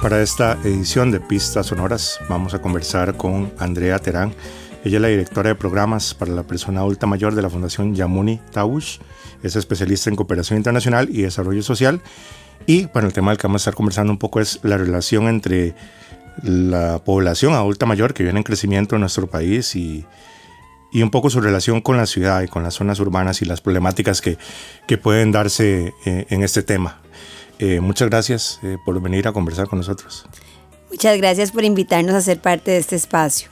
Para esta edición de Pistas Sonoras vamos a conversar con Andrea Terán. Ella es la directora de programas para la persona adulta mayor de la Fundación Yamuni Taush. Es especialista en cooperación internacional y desarrollo social. Y bueno, el tema del que vamos a estar conversando un poco es la relación entre la población adulta mayor que viene en crecimiento en nuestro país y, un poco su relación con la ciudad y con las zonas urbanas y las problemáticas que, que pueden darse eh, en este tema. Eh, muchas gracias eh, por venir a conversar con nosotros. Muchas gracias por invitarnos a ser parte de este espacio.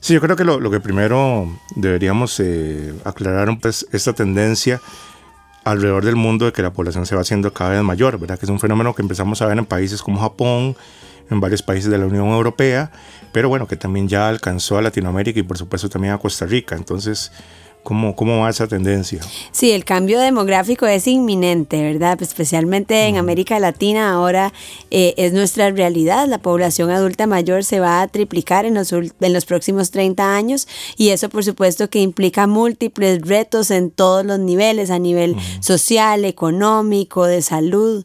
Sí, yo creo que lo, que primero deberíamos eh, aclarar es pues, esta tendencia alrededor del mundo de que la población se va haciendo cada vez mayor, ¿verdad? Que es un fenómeno que empezamos a ver en países como Japón, en varios países de la Unión Europea, pero bueno, que también ya alcanzó a Latinoamérica y por supuesto también a Costa Rica. Entonces, ¿Cómo, ¿Cómo va esa tendencia? Sí, el cambio demográfico es inminente, ¿verdad? Especialmente en América Latina ahora eh, es nuestra realidad. La población adulta mayor se va a triplicar en los, en los próximos 30 años y eso por supuesto que implica múltiples retos en todos los niveles, a nivel social, económico, de salud.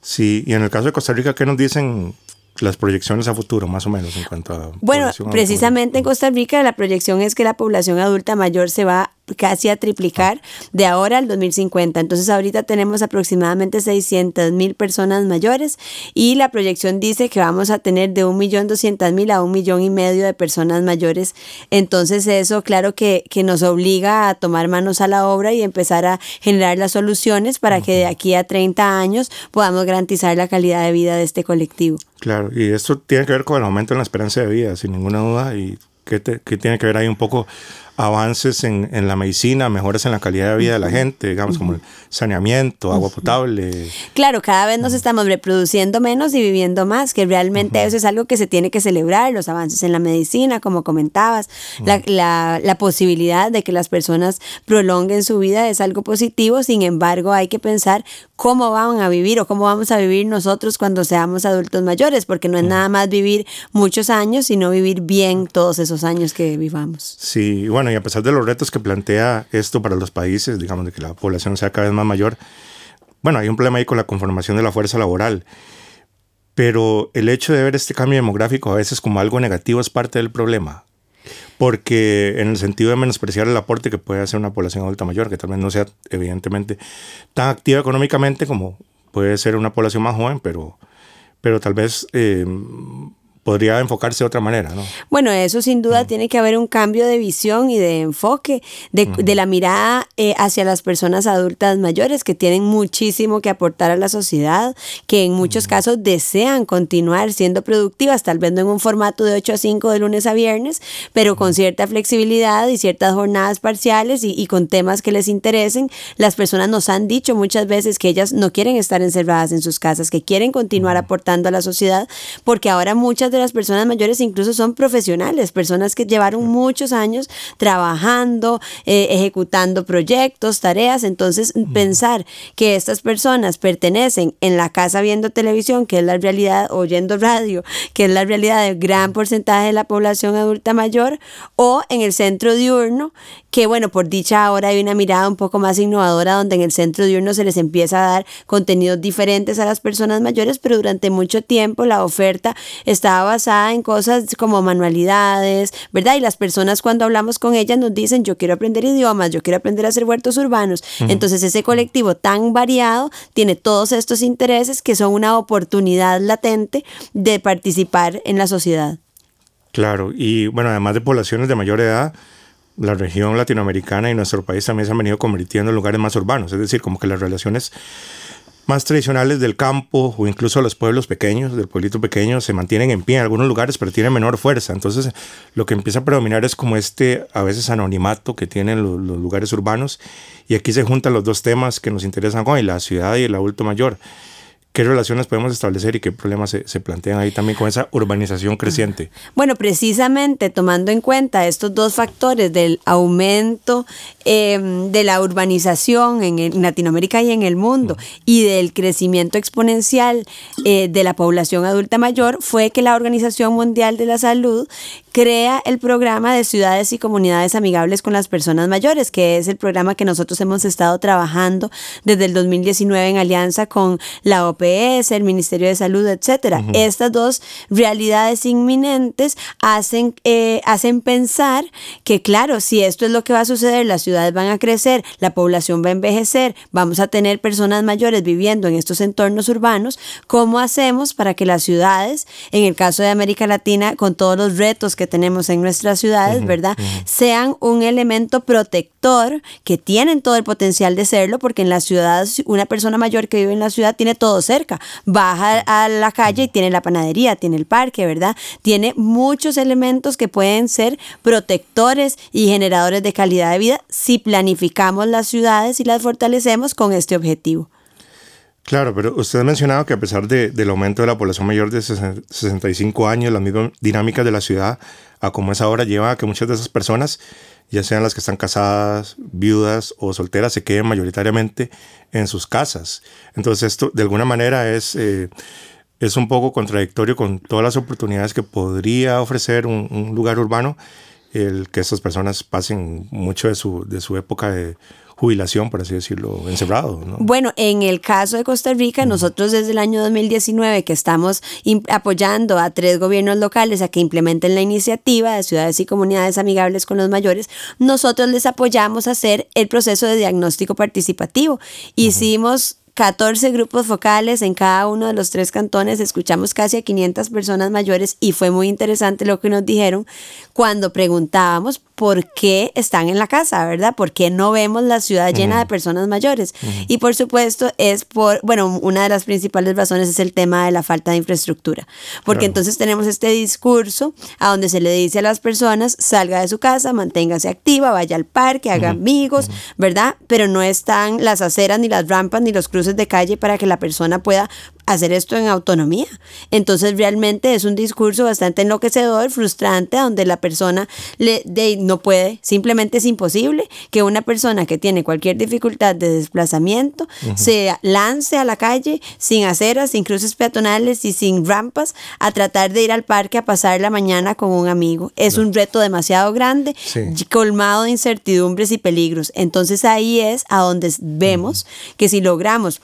Sí, y en el caso de Costa Rica, ¿qué nos dicen las proyecciones a futuro, más o menos, en cuanto a... Bueno, precisamente en Costa Rica la proyección es que la población adulta mayor se va casi a triplicar de ahora al 2050. Entonces ahorita tenemos aproximadamente 600 mil personas mayores y la proyección dice que vamos a tener de 1.200.000 a un millón y medio de personas mayores. Entonces eso claro que, que, nos obliga a tomar manos a la obra y empezar a generar las soluciones para que de aquí a 30 años podamos garantizar la calidad de vida de este colectivo. Claro, y esto tiene que ver con el aumento en la esperanza de vida, sin ninguna duda, y que, que tiene que ver ahí un poco avances en, en, la medicina, mejoras en la calidad de vida de la gente, digamos, como el saneamiento, agua potable. Claro, cada vez nos estamos reproduciendo menos y viviendo más, que realmente eso es algo que se tiene que celebrar, los avances en la medicina, como comentabas, la, la, la, posibilidad de que las personas prolonguen su vida es algo positivo, sin embargo hay que pensar cómo van a vivir o cómo vamos a vivir nosotros cuando seamos adultos mayores, porque no es nada más vivir muchos años, sino vivir bien todos esos años que vivamos. Sí, bueno, y a pesar de los retos que plantea esto para los países, digamos, de que la población sea cada vez más mayor, bueno, hay un problema ahí con la conformación de la fuerza laboral. Pero el hecho de ver este cambio demográfico a veces como algo negativo es parte del problema. Porque en el sentido de menospreciar el aporte que puede hacer una población adulta mayor, que tal vez no sea evidentemente tan activa económicamente como puede ser una población más joven, pero, pero tal vez eh, podría enfocarse de otra manera, ¿no? Bueno, eso sin duda tiene que haber un cambio de visión y de enfoque de, de la mirada eh, hacia las personas adultas mayores que tienen muchísimo que aportar a la sociedad, que en muchos casos desean continuar siendo productivas, tal vez no en un formato de 8 a 5 de lunes a viernes, pero con cierta flexibilidad y ciertas jornadas parciales y, y con temas que les interesen. Las personas nos han dicho muchas veces que ellas no quieren estar encerradas en sus casas, que quieren continuar aportando a la sociedad, porque ahora muchas de las personas mayores incluso son profesionales, personas que llevaron muchos años trabajando, eh, ejecutando proyectos, tareas. Entonces, pensar que estas personas pertenecen en la casa viendo televisión, que es la realidad, oyendo radio, que es la realidad del gran porcentaje de la población adulta mayor, o en el centro diurno, que bueno, por dicha ahora hay una mirada un poco más innovadora donde en el centro diurno se les empieza a dar contenidos diferentes a las personas mayores, pero durante mucho tiempo la oferta estaba basada en cosas como manualidades, ¿verdad? Y las personas cuando hablamos con ellas nos dicen, yo quiero aprender idiomas, yo quiero aprender a hacer huertos urbanos. Entonces ese colectivo tan variado tiene todos estos intereses que son una oportunidad latente de participar en la sociedad. Claro, y bueno, además de poblaciones de mayor edad, la región latinoamericana y nuestro país también se han venido convirtiendo en lugares más urbanos, es decir, como que las relaciones más tradicionales del campo o incluso los pueblos pequeños, del pueblito pequeño, se mantienen en pie en algunos lugares, pero tienen menor fuerza. Entonces, lo que empieza a predominar es como este, a veces, anonimato que tienen los, lugares urbanos. Y aquí se juntan los dos temas que nos interesan hoy, la ciudad y el adulto mayor. ¿Qué relaciones podemos establecer y qué problemas se, plantean ahí también con esa urbanización creciente? Bueno, precisamente tomando en cuenta estos dos factores del aumento em, de la urbanización en, Latinoamérica y en el mundo y del crecimiento exponencial eh, de la población adulta mayor, fue que la Organización Mundial de la Salud crea el programa de ciudades y comunidades amigables con las personas mayores, que es el programa que nosotros hemos estado trabajando desde el 2019 en alianza con la OPS, el Ministerio de Salud, etcétera. Estas dos realidades inminentes hacen, eh, hacen pensar que, claro, si esto es lo que va a suceder, las ciudades van a crecer, la población va a envejecer, vamos a tener personas mayores viviendo en estos entornos urbanos, ¿cómo hacemos para que las ciudades, en el caso de América Latina, con todos los retos que tenemos en nuestras ciudades, ¿verdad? Sean un elemento protector que tienen todo el potencial de serlo, porque en la ciudad, una persona mayor que vive en la ciudad tiene todo cerca. Baja a la calle y tiene la panadería, tiene el parque, ¿verdad? Tiene muchos elementos que pueden ser protectores y generadores de calidad de vida si planificamos las ciudades y las fortalecemos con este objetivo. Claro, pero usted ha mencionado que a pesar del aumento de la población mayor de 65 años, las mismas dinámicas de la ciudad, a como es ahora, lleva a que muchas de esas personas, ya sean las que están casadas, viudas o solteras, se queden mayoritariamente en sus casas. Entonces esto de alguna manera es, eh, es un poco contradictorio con todas las oportunidades que podría ofrecer un, un lugar urbano, el que estas personas pasen mucho de su, de su época de jubilación, por así decirlo, encerrado. ¿no? Bueno, en el caso de Costa Rica, nosotros desde el año 2019 que estamos apoyando a tres gobiernos locales a que implementen la iniciativa de ciudades y comunidades amigables con los mayores, nosotros les apoyamos a hacer el proceso de diagnóstico participativo. Hicimos 14 grupos focales en cada uno de los tres cantones, escuchamos casi a 500 personas mayores y fue muy interesante lo que nos dijeron cuando preguntábamos por qué están en la casa, ¿verdad? ¿Por qué no vemos la ciudad llena de personas mayores? Y por supuesto es por, bueno, una de las principales razones es el tema de la falta de infraestructura, porque entonces tenemos este discurso a donde se le dice a las personas, salga de su casa, manténgase activa, vaya al parque, haga amigos, ¿verdad? Pero no están las aceras, ni las rampas, ni los cruces de calle para que la persona pueda hacer esto en autonomía. Entonces realmente es un discurso bastante enloquecedor, frustrante, donde la persona le, no puede, simplemente es imposible que una persona que tiene cualquier dificultad de desplazamiento se lance a la calle sin aceras, sin cruces peatonales y sin rampas a tratar de ir al parque a pasar la mañana con un amigo. Es un reto demasiado grande, colmado de incertidumbres y peligros. Entonces ahí es a donde vemos que si logramos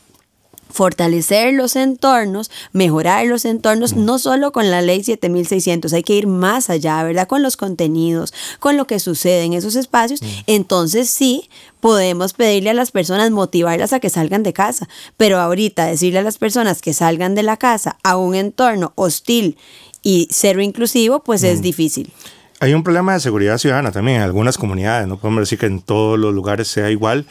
fortalecer los entornos, mejorar los entornos, no solo con la ley 7600, hay que ir más allá, ¿verdad? Con los contenidos, con lo que sucede en esos espacios, entonces sí podemos pedirle a las personas, motivarlas a que salgan de casa, pero ahorita decirle a las personas que salgan de la casa a un entorno hostil y cero inclusivo, pues es difícil. Hay un problema de seguridad ciudadana también en algunas comunidades, no podemos decir que en todos los lugares sea igual,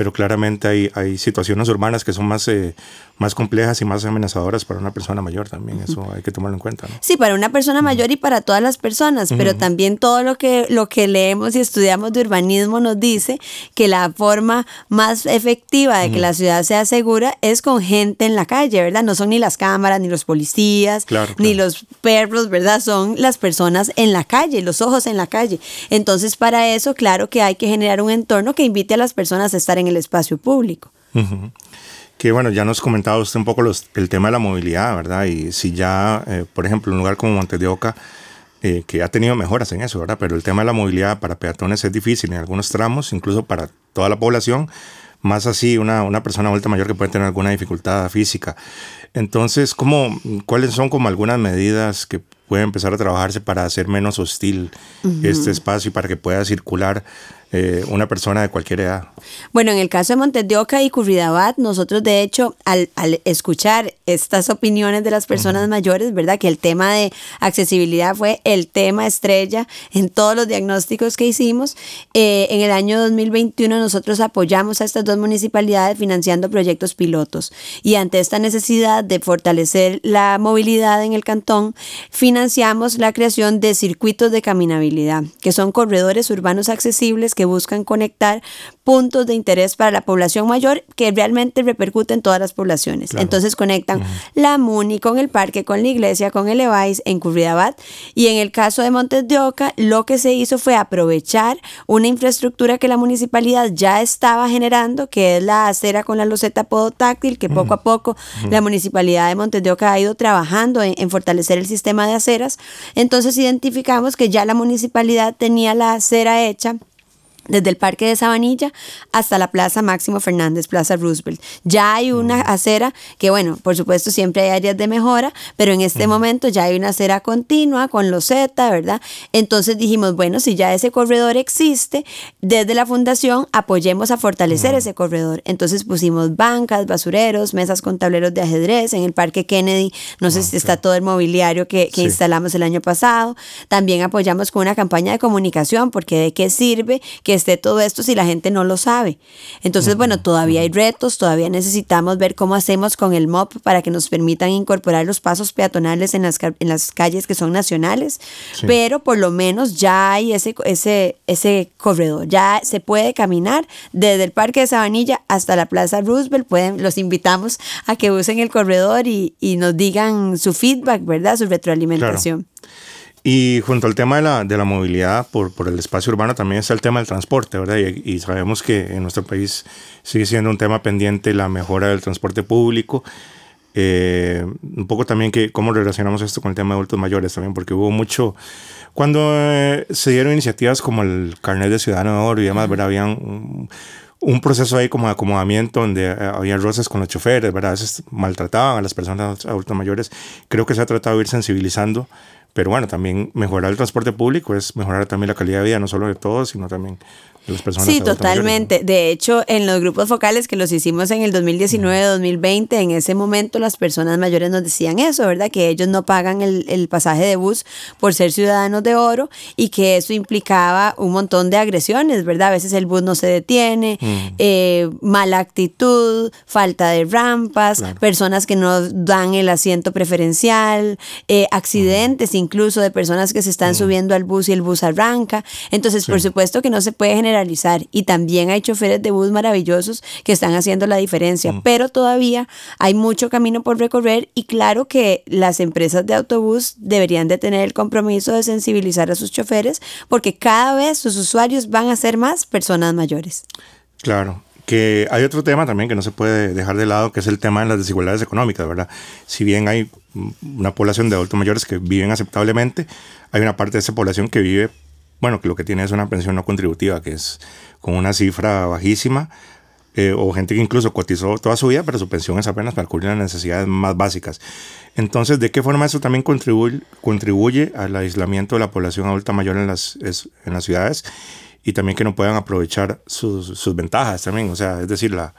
pero claramente hay, hay situaciones urbanas que son más, eh, más complejas y más amenazadoras para una persona mayor también, eso hay que tomarlo en cuenta. ¿no? Sí, para una persona mayor y para todas las personas, pero también todo lo que, lo que leemos y estudiamos de urbanismo nos dice que la forma más efectiva de que la ciudad sea segura es con gente en la calle, ¿verdad? No son ni las cámaras, ni los policías, ni los perros, ¿verdad? Son las personas en la calle, los ojos en la calle. Entonces, para eso, claro que hay que generar un entorno que invite a las personas a estar en el espacio público. Que bueno, ya nos comentaba usted un poco el tema de la movilidad, ¿verdad? Y si ya, eh, por ejemplo, un lugar como Montes de Oca, eh, que ha tenido mejoras en eso, ¿verdad? Pero el tema de la movilidad para peatones es difícil en algunos tramos, incluso para toda la población, más así una, una persona adulta mayor que puede tener alguna dificultad física. Entonces, ¿cómo, ¿cuáles son como algunas medidas que puede empezar a trabajarse para hacer menos hostil este espacio y para que pueda circular eh, una persona de cualquier edad. Bueno, en el caso de Montes de Oca y Curridabat, nosotros de hecho al, escuchar estas opiniones de las personas mayores, ¿verdad? Que el tema de accesibilidad fue el tema estrella en todos los diagnósticos que hicimos. Eh, en el año 2021 nosotros apoyamos a estas dos municipalidades financiando proyectos pilotos y ante esta necesidad de fortalecer la movilidad en el cantón, financiamos la creación de circuitos de caminabilidad, que son corredores urbanos accesibles que buscan conectar puntos de interés para la población mayor que realmente repercuten en todas las poblaciones. Entonces conectan la MUNI con el parque, con la iglesia, con el EVAIS en Curridabat. Y en el caso de Montes de Oca, lo que se hizo fue aprovechar una infraestructura que la municipalidad ya estaba generando, que es la acera con la loseta podotáctil, que poco a poco la municipalidad municipalidad de Montes de Oca ha ido trabajando en, en fortalecer el sistema de aceras. Entonces identificamos que ya la municipalidad tenía la acera hecha desde el Parque de Sabanilla hasta la Plaza Máximo Fernández, Plaza Roosevelt. Ya hay una Mm. acera que, bueno, por supuesto siempre hay áreas de mejora, pero en este momento ya hay una acera continua con los Z, ¿verdad? Entonces dijimos, bueno, si ya ese corredor existe, desde la fundación apoyemos a fortalecer ese corredor. Entonces pusimos bancas, basureros, mesas con tableros de ajedrez en el Parque Kennedy. No sé si está todo el mobiliario que, que Sí. instalamos el año pasado. También apoyamos con una campaña de comunicación, porque de qué sirve que esté todo esto si la gente no lo sabe. Entonces, bueno, todavía hay retos, todavía necesitamos ver cómo hacemos con el MOP para que nos permitan incorporar los pasos peatonales en las, en las calles que son nacionales, Sí. pero por lo menos ya hay ese, ese, ese corredor, ya se puede caminar desde el Parque de Sabanilla hasta la Plaza Roosevelt, pueden, los invitamos a que usen el corredor y, y nos digan su feedback, ¿verdad? Su retroalimentación. Y junto al tema de la, de la movilidad por, por el espacio urbano también está el tema del transporte, ¿verdad? Y, y sabemos que en nuestro país sigue siendo un tema pendiente la mejora del transporte público. Eh, un poco también que cómo relacionamos esto con el tema de adultos mayores también, porque hubo mucho... Cuando eh, se dieron iniciativas como el carnet de ciudadano de oro y demás, ¿verdad? Había un, un proceso ahí como de acomodamiento donde eh, había roces con los choferes, ¿verdad? A veces maltrataban a las personas adultos mayores. Creo que se ha tratado de ir sensibilizando pero bueno, también mejorar el transporte público es mejorar también la calidad de vida, no solo de todos, sino también las personas. Sí, totalmente. De hecho, en los grupos focales que los hicimos en el 2019-2020, en ese momento las personas mayores nos decían eso, ¿verdad? Que ellos no pagan el, el pasaje de bus por ser ciudadanos de oro y que eso implicaba un montón de agresiones, ¿verdad? A veces el bus no se detiene, eh, mala actitud, falta de rampas, Claro. personas que no dan el asiento preferencial, eh, accidentes incluso de personas que se están subiendo al bus y el bus arranca. Entonces, por supuesto que no se puede generalizar y también hay choferes de bus maravillosos que están haciendo la diferencia, pero todavía hay mucho camino por recorrer y claro que las empresas de autobús deberían de tener el compromiso de sensibilizar a sus choferes porque cada vez sus usuarios van a ser más personas mayores. Claro. Que hay otro tema también que no se puede dejar de lado, que es el tema de las desigualdades económicas, ¿verdad? Si bien hay mm, una población de adultos mayores que viven aceptablemente, hay una parte de esa población que vive, bueno, que lo que tiene es una pensión no contributiva, que es con una cifra bajísima, eh, o gente que incluso cotizó toda su vida, pero su pensión es apenas para cubrir las necesidades más básicas. Entonces, ¿de qué forma eso también contribuye, contribuye al aislamiento de la población adulta mayor en las, es- en las ciudades? Y también que no puedan aprovechar sus, sus ventajas también, o sea, es decir, la,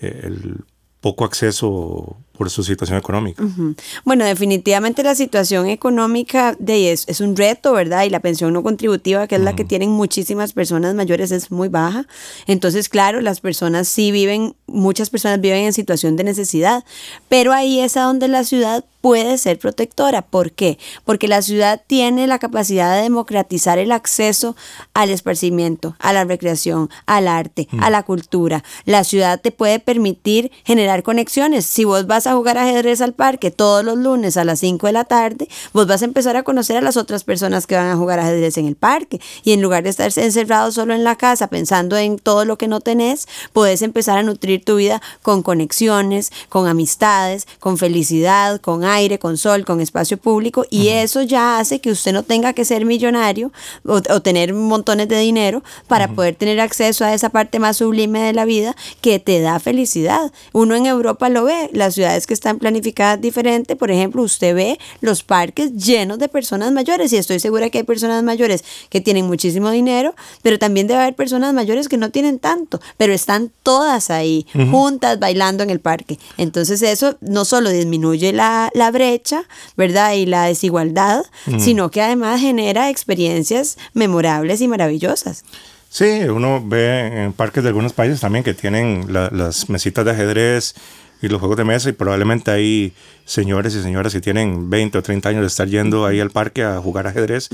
eh, el poco acceso por su situación económica. Ujú. Bueno, definitivamente la situación económica de es, es un reto, ¿verdad? Y la pensión no contributiva, que es la que tienen muchísimas personas mayores, es muy baja. Entonces, claro, las personas sí viven, muchas personas viven en situación de necesidad, pero ahí es a donde la ciudad puede ser protectora. ¿Por qué? Porque la ciudad tiene la capacidad de democratizar el acceso al esparcimiento, a la recreación, al arte, a la cultura. La ciudad te puede permitir generar conexiones. Si vos vas a jugar ajedrez al parque todos los lunes a las 5 de la tarde, vos vas a empezar a conocer a las otras personas que van a jugar ajedrez en el parque. Y en lugar de estar encerrado solo en la casa pensando en todo lo que no tenés, puedes empezar a nutrir tu vida con conexiones, con amistades, con felicidad, con aire, con sol, con espacio público. Y eso ya hace que usted no tenga que ser millonario o, o tener montones de dinero para poder tener acceso a esa parte más sublime de la vida que te da felicidad. Uno en Europa lo ve, las ciudades que están planificadas diferente, por ejemplo, usted ve los parques llenos de personas mayores y estoy segura que hay personas mayores que tienen muchísimo dinero, pero también debe haber personas mayores que no tienen tanto, pero están todas ahí, juntas, bailando en el parque. Entonces eso no solo disminuye la, la brecha, ¿verdad? Y la desigualdad, sino que además genera experiencias memorables y maravillosas. Sí, uno ve en parques de algunos países también que tienen la- las mesitas de ajedrez y los juegos de mesa y probablemente hay señores y señoras que tienen 20 o 30 años de estar yendo ahí al parque a jugar ajedrez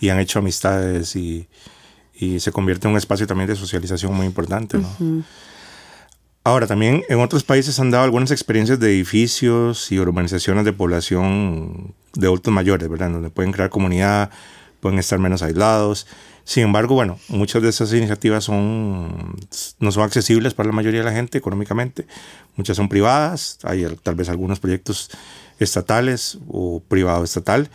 y han hecho amistades y, y se convierte en un espacio también de socialización muy importante. ¿no? Ahora, también en otros países han dado algunas experiencias de edificios y urbanizaciones de población de adultos mayores, ¿verdad? Donde pueden crear comunidad pueden estar menos aislados. Sin embargo, bueno, muchas de esas iniciativas son, no son accesibles para la mayoría de la gente económicamente. Muchas son privadas, hay tal vez algunos proyectos estatales o privado estatal.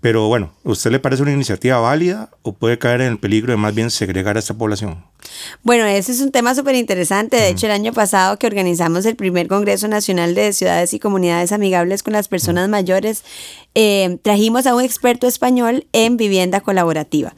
Pero bueno, ¿usted le parece una iniciativa válida o puede caer en el peligro de más bien segregar a esta población? Bueno, ese es un tema súper interesante. De hecho, el año pasado que organizamos el primer Congreso Nacional de Ciudades y Comunidades Amigables con las Personas Mayores, eh, trajimos a un experto español en vivienda colaborativa.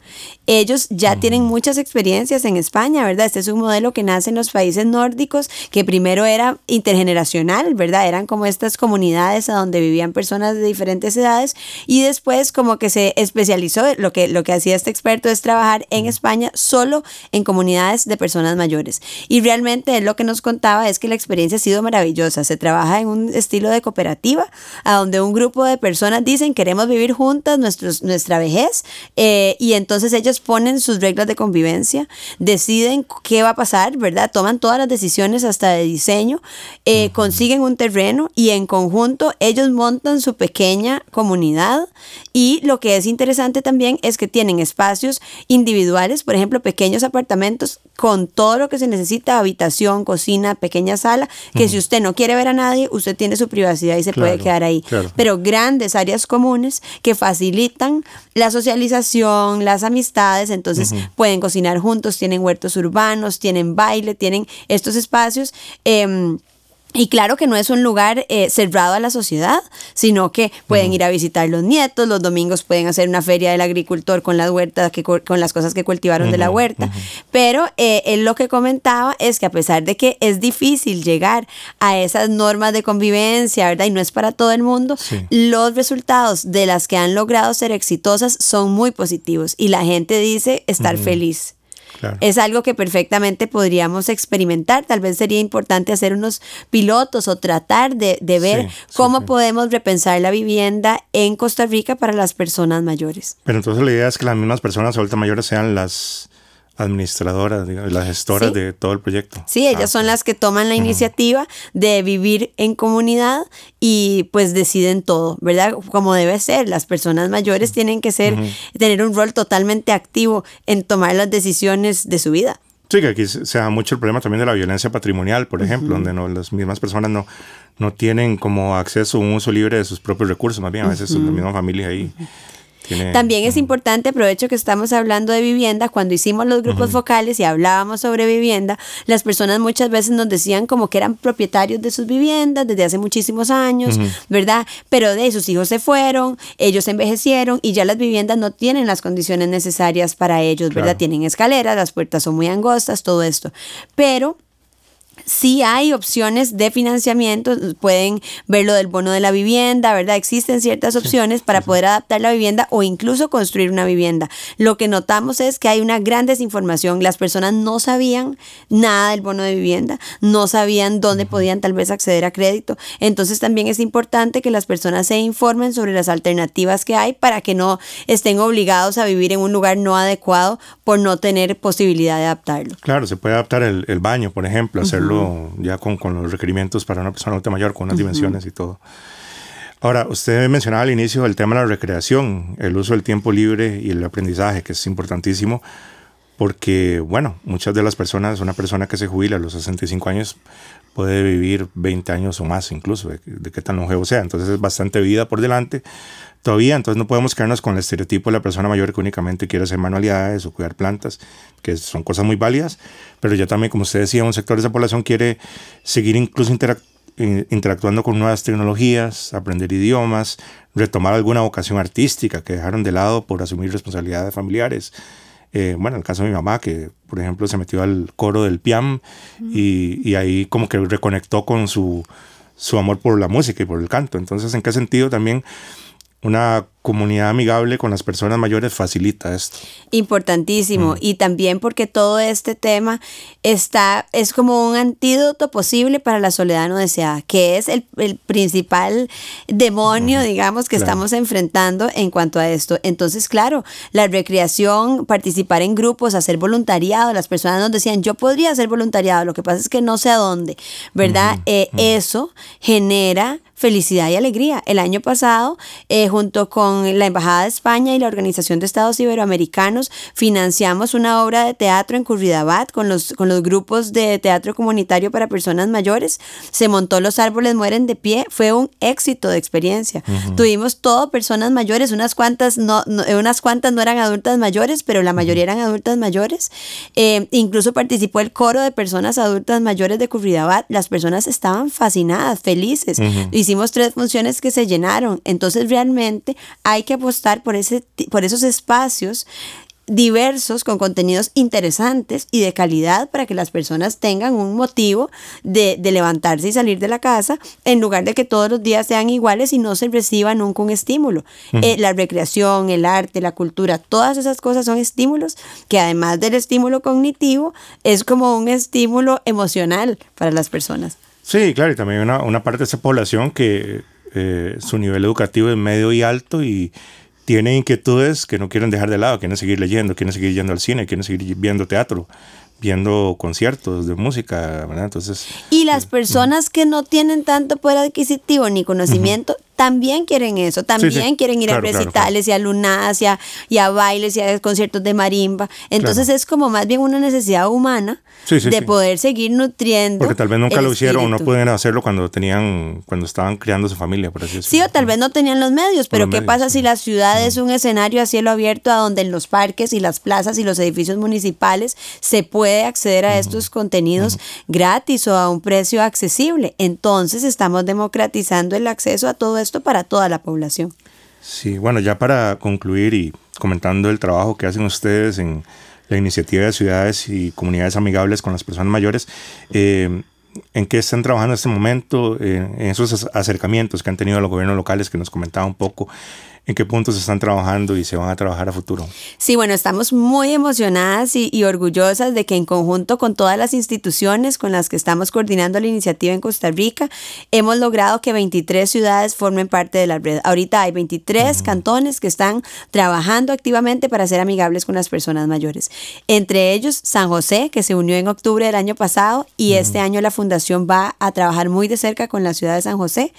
Ellos ya tienen muchas experiencias en España, ¿verdad? Este es un modelo que nace en los países nórdicos, que primero era intergeneracional, ¿verdad? Eran como estas comunidades a donde vivían personas de diferentes edades y después como que se especializó, lo que, lo que hacía este experto es trabajar en España solo en comunidades de personas mayores. Y realmente él lo que nos contaba es que la experiencia ha sido maravillosa. Se trabaja en un estilo de cooperativa, a donde un grupo de personas dicen queremos vivir juntas nuestros, nuestra vejez eh, y entonces ellos ponen sus reglas de convivencia, deciden qué va a pasar, ¿verdad? Toman todas las decisiones hasta de diseño, eh, consiguen un terreno y en conjunto ellos montan su pequeña comunidad y lo que es interesante también es que tienen espacios individuales, por ejemplo, pequeños apartamentos con todo lo que se necesita, habitación, cocina, pequeña sala, que si usted no quiere ver a nadie, usted tiene su privacidad y se puede quedar ahí. Pero grandes áreas comunes que facilitan la socialización, las amistades, entonces pueden cocinar juntos, tienen huertos urbanos, tienen baile, tienen estos espacios. Em, y claro que no es un lugar eh, cerrado a la sociedad, sino que pueden ir a visitar los nietos, los domingos pueden hacer una feria del agricultor con las huertas, que, con las cosas que cultivaron de la huerta. Pero eh, él lo que comentaba es que a pesar de que es difícil llegar a esas normas de convivencia, ¿verdad? Y no es para todo el mundo, los resultados de las que han logrado ser exitosas son muy positivos y la gente dice estar feliz. Es algo que perfectamente podríamos experimentar. Tal vez sería importante hacer unos pilotos o tratar de, ver cómo podemos repensar la vivienda en Costa Rica para las personas mayores. Pero entonces la idea es que las mismas personas adultas mayores sean las administradoras, las gestoras de todo el proyecto. Sí, ellas ah, son las que toman la iniciativa de vivir en comunidad y pues deciden todo, ¿verdad? Como debe ser. Las personas mayores tienen que ser, tener un rol totalmente activo en tomar las decisiones de su vida. Sí, que aquí se da mucho el problema también de la violencia patrimonial, por ejemplo, donde no, las mismas personas no, no tienen como acceso a un uso libre de sus propios recursos, más bien a veces son la misma familia ahí. También es importante, aprovecho que estamos hablando de vivienda, cuando hicimos los grupos focales y hablábamos sobre vivienda, las personas muchas veces nos decían como que eran propietarios de sus viviendas desde hace muchísimos años, ¿verdad? Pero de sus hijos se fueron, ellos envejecieron y ya las viviendas no tienen las condiciones necesarias para ellos, ¿verdad? Tienen escaleras, las puertas son muy angostas, todo esto. Pero sí hay opciones de financiamiento, pueden ver lo del bono de la vivienda, ¿verdad? Existen ciertas opciones para poder adaptar la vivienda o incluso construir una vivienda. Lo que notamos es que hay una gran desinformación. Las personas no sabían nada del bono de vivienda, no sabían dónde podían tal vez acceder a crédito. Entonces también es importante que las personas se informen sobre las alternativas que hay para que no estén obligados a vivir en un lugar no adecuado por no tener posibilidad de adaptarlo. Claro, se puede adaptar el, baño, por ejemplo, hacerlo ya con, con, los requerimientos para una persona adulta mayor, con unas dimensiones y todo. Ahora, usted mencionaba al inicio el tema de la recreación, el uso del tiempo libre y el aprendizaje, que es importantísimo, porque, bueno, muchas de las personas, una persona que se jubila a los 65 años puede vivir 20 años o más incluso, de, de qué tan longevo sea, entonces es bastante vida por delante todavía, entonces no podemos quedarnos con el estereotipo de la persona mayor que únicamente quiere hacer manualidades o cuidar plantas, que son cosas muy válidas, pero ya también, como usted decía, un sector de esa población quiere seguir incluso interactuando con nuevas tecnologías, aprender idiomas, retomar alguna vocación artística que dejaron de lado por asumir responsabilidades familiares. Eh, bueno, en el caso de mi mamá, que por ejemplo se metió al coro del PIAM y, y ahí como que reconectó con su, su amor por la música y por el canto. Entonces, ¿en qué sentido también una comunidad amigable con las personas mayores facilita esto. Importantísimo. Mm. Y también porque todo este tema está, es como un antídoto posible para la soledad no deseada, que es el, principal demonio, digamos, que estamos enfrentando en cuanto a esto. Entonces, claro, la recreación, participar en grupos, hacer voluntariado, las personas nos decían, yo podría hacer voluntariado, lo que pasa es que no sé a dónde, ¿verdad? Eh, eso genera felicidad y alegría. El año pasado, eh, junto con la Embajada de España y la Organización de Estados Iberoamericanos, financiamos una obra de teatro en Curridabat con los, con los grupos de teatro comunitario para personas mayores. Se montó Los Árboles Mueren de Pie. Fue un éxito de experiencia. Tuvimos todo personas mayores, unas cuantas no, unas cuantas no eran adultas mayores, pero la mayoría eran adultas mayores. Eh, incluso participó el coro de personas adultas mayores de Curridabat. Las personas estaban fascinadas, felices. Hicimos tres funciones que se llenaron. Entonces realmente hay que apostar por, ese, por esos espacios diversos con contenidos interesantes y de calidad para que las personas tengan un motivo de, levantarse y salir de la casa en lugar de que todos los días sean iguales y no se reciba nunca un estímulo. Eh, la recreación, el arte, la cultura, todas esas cosas son estímulos que además del estímulo cognitivo es como un estímulo emocional para las personas. Sí, claro, y también una, una parte de esa población que eh, su nivel educativo es medio y alto y tienen inquietudes que no quieren dejar de lado, quieren seguir leyendo, quieren seguir yendo al cine, quieren seguir viendo teatro, viendo conciertos de música, ¿verdad? Entonces... Y las personas que no tienen tanto poder adquisitivo ni conocimiento, también quieren eso, también quieren ir a recitales y a lunadas y a, bailes y a conciertos de marimba. Entonces es como más bien una necesidad humana de poder seguir nutriendo. Porque tal vez nunca lo hicieron o no pueden hacerlo cuando tenían, cuando estaban creando su familia, por así decirlo. Sí, o tal vez no tenían los medios, pero ¿qué pasa si la ciudad es un escenario a cielo abierto a donde en los parques y las plazas y los edificios municipales se puede acceder a estos contenidos gratis o a un precio accesible? Entonces estamos democratizando el acceso a todo esto para toda la población. Sí, bueno, ya para concluir y comentando el trabajo que hacen ustedes en la iniciativa de ciudades y comunidades amigables con las personas mayores, eh, ¿en qué están trabajando en este momento? Eh, en esos acercamientos que han tenido los gobiernos locales que nos comentaba un poco en qué puntos están trabajando y se van a trabajar a futuro. Sí, bueno, estamos muy emocionadas y, orgullosas de que en conjunto con todas las instituciones con las que estamos coordinando la iniciativa en Costa Rica, hemos logrado que 23 ciudades formen parte de la red. Ahorita hay 23 cantones que están trabajando activamente para ser amigables con las personas mayores. Entre ellos, San José, que se unió en octubre del año pasado y este año la fundación va a trabajar muy de cerca con la ciudad de San José.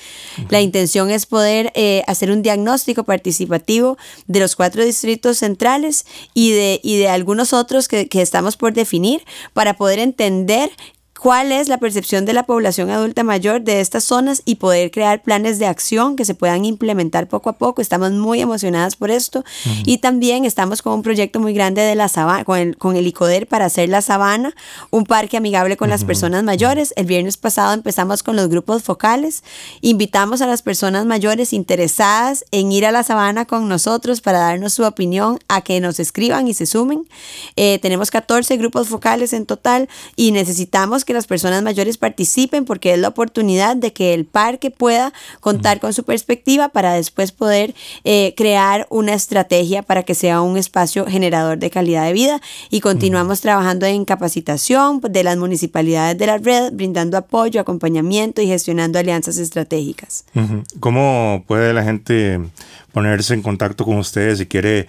La intención es poder eh, hacer un diagnóstico para participativo de los cuatro distritos centrales y de, y de algunos otros que, que estamos por definir para poder entender cuál es la percepción de la población adulta mayor de estas zonas y poder crear planes de acción que se puedan implementar poco a poco. Estamos muy emocionadas por esto y también estamos con un proyecto muy grande de la sabana, con el, con el ICODER para hacer la sabana, un parque amigable con las personas mayores. El viernes pasado empezamos con los grupos focales. Invitamos a las personas mayores interesadas en ir a la sabana con nosotros para darnos su opinión, a que nos escriban y se sumen. Eh, tenemos 14 grupos focales en total y necesitamos que las personas mayores participen porque es la oportunidad de que el parque pueda contar con su perspectiva para después poder eh, crear una estrategia para que sea un espacio generador de calidad de vida. Y continuamos trabajando en capacitación de las municipalidades de la red, brindando apoyo, acompañamiento y gestionando alianzas estratégicas. ¿Cómo puede la gente ponerse en contacto con ustedes si quiere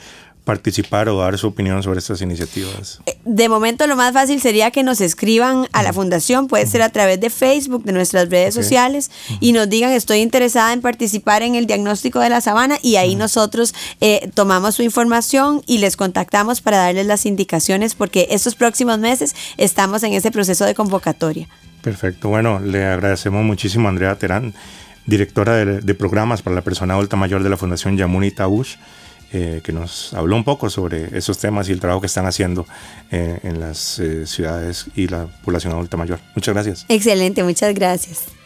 participar o dar su opinión sobre estas iniciativas? Eh, de momento lo más fácil sería que nos escriban a la fundación, puede ser a través de Facebook, de nuestras redes sociales, y nos digan estoy interesada en participar en el diagnóstico de la sabana y ahí nosotros eh, tomamos su información y les contactamos para darles las indicaciones porque estos próximos meses estamos en ese proceso de convocatoria. Perfecto, bueno, le agradecemos muchísimo a Andrea Terán, directora de, programas para la persona adulta mayor de la Fundación Yamuni Tabush. Eh, que nos habló un poco sobre esos temas y el trabajo que están haciendo eh, en las eh, ciudades y la población adulta mayor. Muchas gracias. Excelente, muchas gracias.